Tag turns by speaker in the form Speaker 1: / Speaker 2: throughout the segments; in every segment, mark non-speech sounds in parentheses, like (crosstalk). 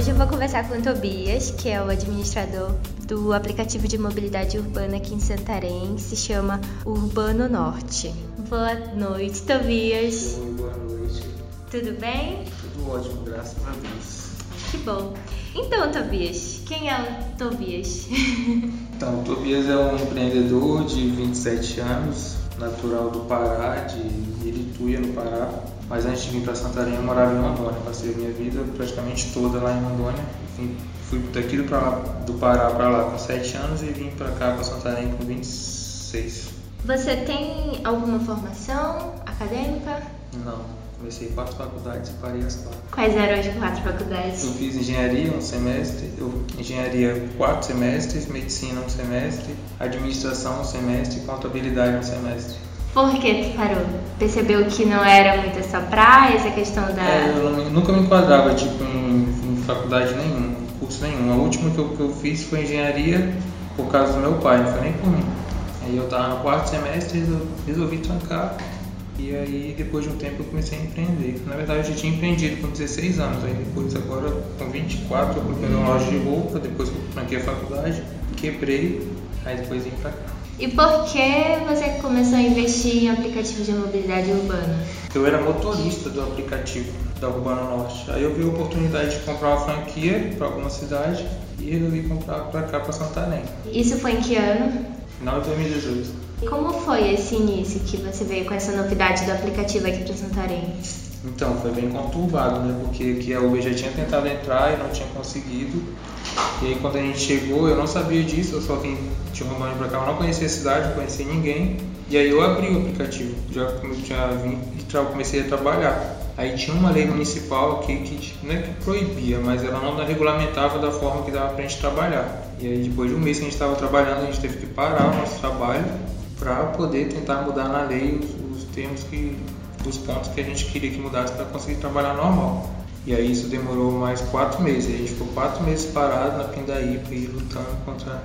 Speaker 1: Hoje eu vou conversar com o Tobias, que é o administrador do aplicativo de mobilidade urbana aqui em Santarém, que se chama Urbano Norte. Boa noite, Tobias.
Speaker 2: Oi, boa noite.
Speaker 1: Tudo bem?
Speaker 2: Tudo ótimo, graças a Deus.
Speaker 1: Que bom. Então, Tobias, quem é o Tobias? (laughs)
Speaker 2: Então, o Tobias é um empreendedor de 27 anos, natural do Pará, de Irituia, no Pará. Mas antes de vir para Santarém, eu morava em Rondônia. Passei a minha vida praticamente toda lá em Rondônia. Enfim, fui daqui do, pra, do Pará para lá com 7 anos e vim para cá, para Santarém, com 26.
Speaker 1: Você tem alguma formação acadêmica?
Speaker 2: Não, comecei quatro faculdades e parei as quatro.
Speaker 1: Quais eram as quatro faculdades?
Speaker 2: Eu fiz engenharia um semestre, eu, engenharia quatro semestres, medicina um semestre, administração um semestre e contabilidade um semestre.
Speaker 1: Por que tu parou? Percebeu que não era muito essa praia, essa questão da.
Speaker 2: É, eu nunca me enquadrava tipo, em, em faculdade nenhuma, curso nenhum. A última que eu, que eu fiz foi engenharia por causa do meu pai, não foi nem por mim. Aí eu estava no quarto semestre, resol- resolvi trancar e aí depois de um tempo eu comecei a empreender. Na verdade eu já tinha empreendido com 16 anos, aí depois agora com 24 eu coloquei uma loja de roupa, depois eu tranquei a faculdade, quebrei, aí depois vim pra cá.
Speaker 1: E por que você começou a investir em aplicativo de mobilidade urbana?
Speaker 2: Eu era motorista do aplicativo da Urbano Norte. Aí eu vi a oportunidade de comprar uma franquia para alguma cidade e resolvi comprar para cá, para Santarém.
Speaker 1: Isso foi em que ano?
Speaker 2: Final de 2018.
Speaker 1: E como foi esse início que você veio com essa novidade do aplicativo aqui para Santarém?
Speaker 2: Então, foi bem conturbado, né? Porque aqui a Uber já tinha tentado entrar e não tinha conseguido. E aí quando a gente chegou, eu não sabia disso, eu só vim de Rondônia pra cá, eu não conhecia a cidade, não conhecia ninguém. E aí eu abri o aplicativo, já, já vim e comecei a trabalhar. Aí tinha uma lei municipal que tipo, não é que proibia, mas ela não regulamentava da forma que dava pra gente trabalhar. E aí depois de um mês que a gente estava trabalhando, a gente teve que parar o nosso trabalho para poder tentar mudar na lei os, os termos que os pontos que a gente queria que mudasse para conseguir trabalhar normal. E aí isso demorou mais quatro meses. A gente ficou quatro meses parado na Pindaíba e lutando contra,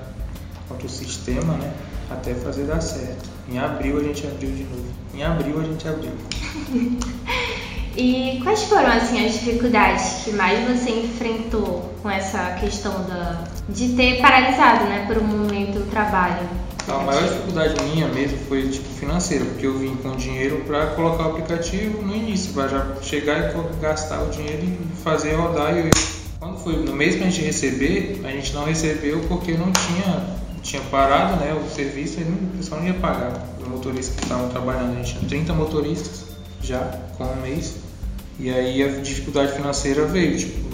Speaker 2: contra o sistema, né? Até fazer dar certo. Em abril a gente abriu de novo. Em abril a gente abriu. (laughs)
Speaker 1: E quais foram assim as dificuldades que mais você enfrentou com essa questão da de ter paralisado, né, por um momento o trabalho?
Speaker 2: A maior dificuldade minha mesmo foi tipo financeira, porque eu vim com dinheiro para colocar o aplicativo no início, para já chegar e gastar o dinheiro e fazer rodar. E eu- quando foi no mês que a gente receber, a gente não recebeu porque não tinha tinha parado, né, o serviço e o pessoal não ia pagar. Os motoristas que estavam trabalhando, a gente tinha 30 motoristas já com um mês. E aí a dificuldade financeira veio, tipo,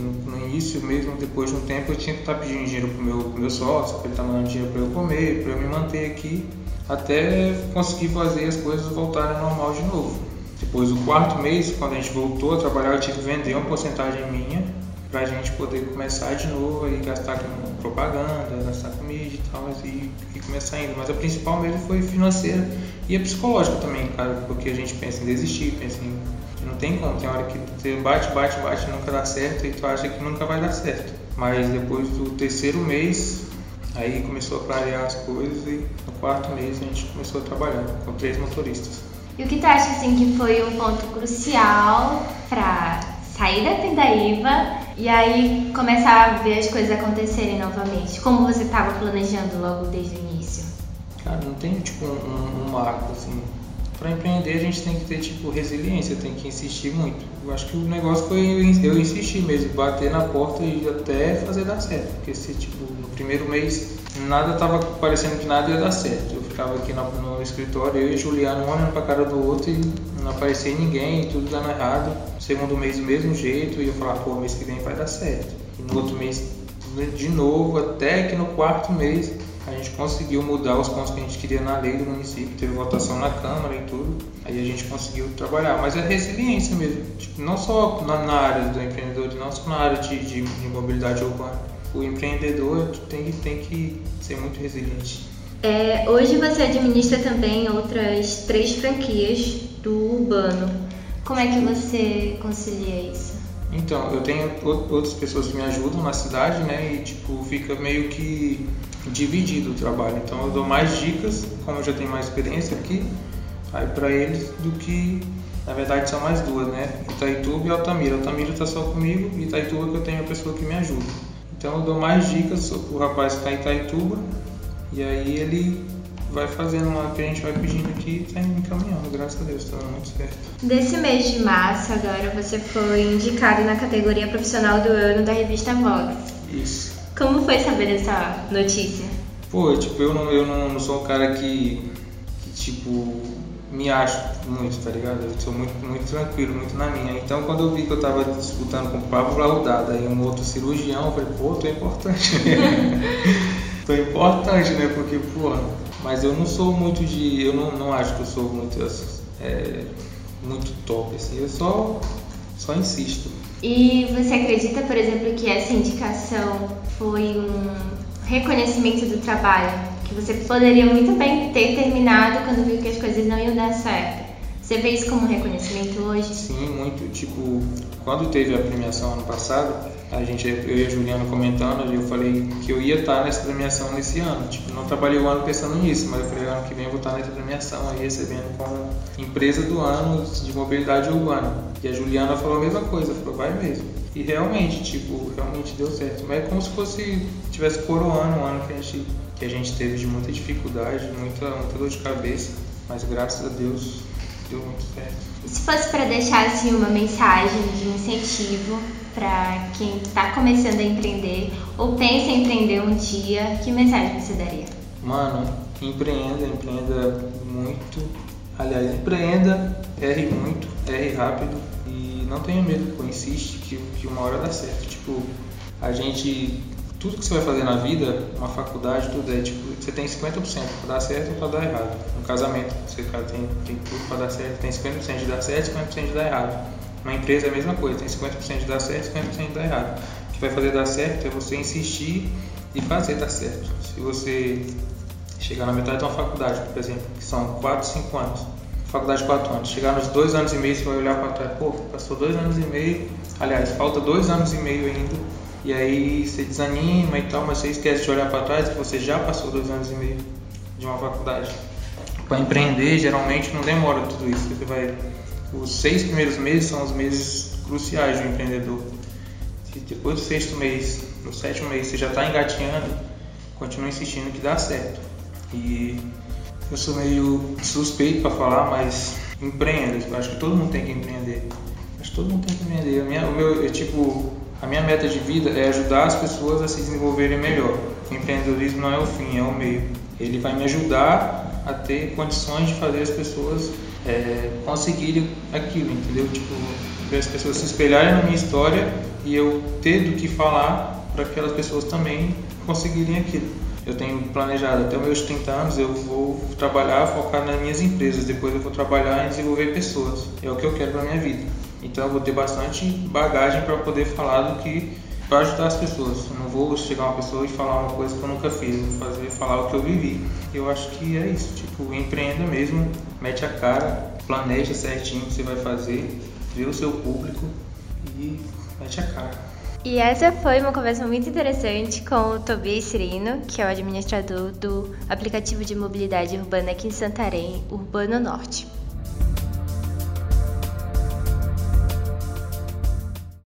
Speaker 2: início mesmo, depois de um tempo eu tinha que estar pedindo dinheiro pro meu, pro meu sócio, para ele estar mandando dinheiro para eu comer, para eu me manter aqui, até conseguir fazer as coisas voltarem ao normal de novo. Depois do quarto mês, quando a gente voltou a trabalhar, eu tive que vender uma porcentagem minha para a gente poder começar de novo e gastar com propaganda, gastar comida e tal, e, e começar indo. Mas a principal mesmo foi financeira e a psicológica também, cara, porque a gente pensa em desistir, pensa em não tem como, tem hora que você bate, bate, bate e nunca dá certo e tu acha que nunca vai dar certo. Mas depois do terceiro mês, aí começou a clarear as coisas e no quarto mês a gente começou a trabalhar com três motoristas.
Speaker 1: E o que tu acha assim que foi um ponto crucial para sair da Pindaíba e aí começar a ver as coisas acontecerem novamente? Como você estava planejando logo desde o início?
Speaker 2: Cara, não tem tipo um, um, um marco assim. Para empreender a gente tem que ter tipo resiliência, tem que insistir muito. Eu acho que o negócio foi eu, in- eu insistir mesmo, bater na porta e até fazer dar certo. Porque se tipo no primeiro mês nada tava parecendo que nada ia dar certo. Eu ficava aqui no, no escritório, eu e Juliano um olhando pra cara do outro e não aparecia ninguém, tudo dando errado. Segundo mês do mesmo jeito e eu falava, pô, mês que vem vai dar certo. E no outro mês de novo, até que no quarto mês a gente conseguiu mudar os pontos que a gente queria na lei do município, teve votação na Câmara e tudo, aí a gente conseguiu trabalhar. Mas é resiliência mesmo, tipo, não só na, na área do empreendedor, não só na área de, de, de mobilidade urbana. O empreendedor tem, que- tem que ser muito resiliente.
Speaker 1: É, hoje você administra também outras três franquias do Urbano. Como é que você concilia isso?
Speaker 2: Então, eu tenho ou- outras pessoas que me ajudam na cidade, né? E tipo, fica meio que dividido o trabalho. Então eu dou mais dicas, como eu já tenho mais experiência aqui, aí para eles do que Na verdade são mais duas, né? Itaituba e Altamira. Altamira está só comigo e Itaituba que eu tenho a pessoa que me ajuda. Então eu dou mais dicas pro rapaz que está em Itaituba e aí ele vai fazendo lá que a gente vai pedindo aqui e tá encaminhando, graças a Deus, tá dando muito certo.
Speaker 1: Desse mês de março, agora você foi indicado na categoria profissional do ano da revista Vox.
Speaker 2: Isso.
Speaker 1: Como foi saber dessa notícia?
Speaker 2: Pô, tipo, eu não, eu não, não sou um cara que, que, tipo, me acho muito, tá ligado? Eu sou muito, muito tranquilo, muito na minha. Então, quando eu vi que eu tava disputando com o Pablo Laudada e um outro cirurgião, eu falei, pô, tô importante. (laughs) tô importante, né? Porque, pô, mas eu não sou muito de. Eu não, não acho que eu sou muito, é, muito top, assim. Eu só, só insisto.
Speaker 1: E você acredita, por exemplo, que essa indicação foi um reconhecimento do trabalho? Que você poderia muito bem ter terminado quando viu que as coisas não iam dar certo? Você vê isso como um reconhecimento hoje?
Speaker 2: Sim, muito. Tipo, quando teve a premiação ano passado, a gente, eu e a Juliana comentando, eu falei que eu ia estar nessa premiação nesse ano. Tipo, não trabalhei o ano pensando nisso, mas eu falei, ano que vem eu vou estar nessa premiação aí, recebendo como empresa do ano de mobilidade urbana. E a Juliana falou a mesma coisa, falou, vai mesmo. E realmente, tipo, realmente deu certo. Mas é como se fosse, tivesse coroando um ano que a gente, que a gente teve de muita dificuldade, muita, muita dor de cabeça, mas graças a Deus deu muito certo.
Speaker 1: E se fosse para deixar assim uma mensagem de incentivo para quem está começando a empreender ou pensa em empreender um dia, que mensagem você daria?
Speaker 2: Mano, empreenda, empreenda muito. Aliás, empreenda, erre muito, erre rápido não tenha medo, pô, insiste que, que uma hora dá certo. Tipo, a gente tudo que você vai fazer na vida, uma faculdade, tudo é tipo, você tem 50% para dar certo ou para dar errado. No casamento, você cara, tem, tem tudo para dar certo, tem 50% de dar certo e 50% de dar errado. Uma empresa é a mesma coisa, tem 50% de dar certo e 50% de dar errado. O que vai fazer dar certo é você insistir e fazer dar certo. Se você chegar na metade de uma faculdade, por exemplo, que são 4, 5 anos, faculdade de 4 anos, chegar nos 2 anos e meio, você vai olhar para trás, pô, passou 2 anos e meio, aliás, falta 2 anos e meio ainda e aí você desanima e tal, mas você esquece de olhar para trás que você já passou dois anos e meio de uma faculdade. Para empreender, geralmente não demora tudo isso. Você vai, os seis primeiros meses são os meses cruciais do empreendedor. Se depois do sexto mês, no sétimo mês, você já está engatinhando, continue insistindo que dá certo. E eu sou meio suspeito para falar, mas empreenda. Eu acho que todo mundo tem que empreender. Acho que todo mundo tem que empreender. minha, o meu, eu, tipo, a minha meta de vida é ajudar as pessoas a se desenvolverem melhor. O empreendedorismo não é o fim, é o meio. Ele vai me ajudar a ter condições de fazer as pessoas é, conseguirem aquilo, entendeu? Tipo, ver as pessoas se espelharem na minha história e eu ter do que falar para aquelas pessoas também conseguirem aquilo. Eu tenho planejado até meus 30 anos eu vou trabalhar focar nas minhas empresas, depois eu vou trabalhar em desenvolver pessoas. É o que eu quero para minha vida. Então eu vou ter bastante bagagem para poder falar do que para ajudar as pessoas. Eu não vou chegar uma pessoa e falar uma coisa que eu nunca fiz, vou fazer falar o que eu vivi. Eu acho que é isso, tipo, empreenda mesmo, mete a cara, planeja certinho o que você vai fazer, vê o seu público e mete a cara.
Speaker 1: E essa foi uma conversa muito interessante com o Tobias Cirino, que é o administrador do aplicativo de mobilidade urbana aqui em Santarém, Urbano Norte.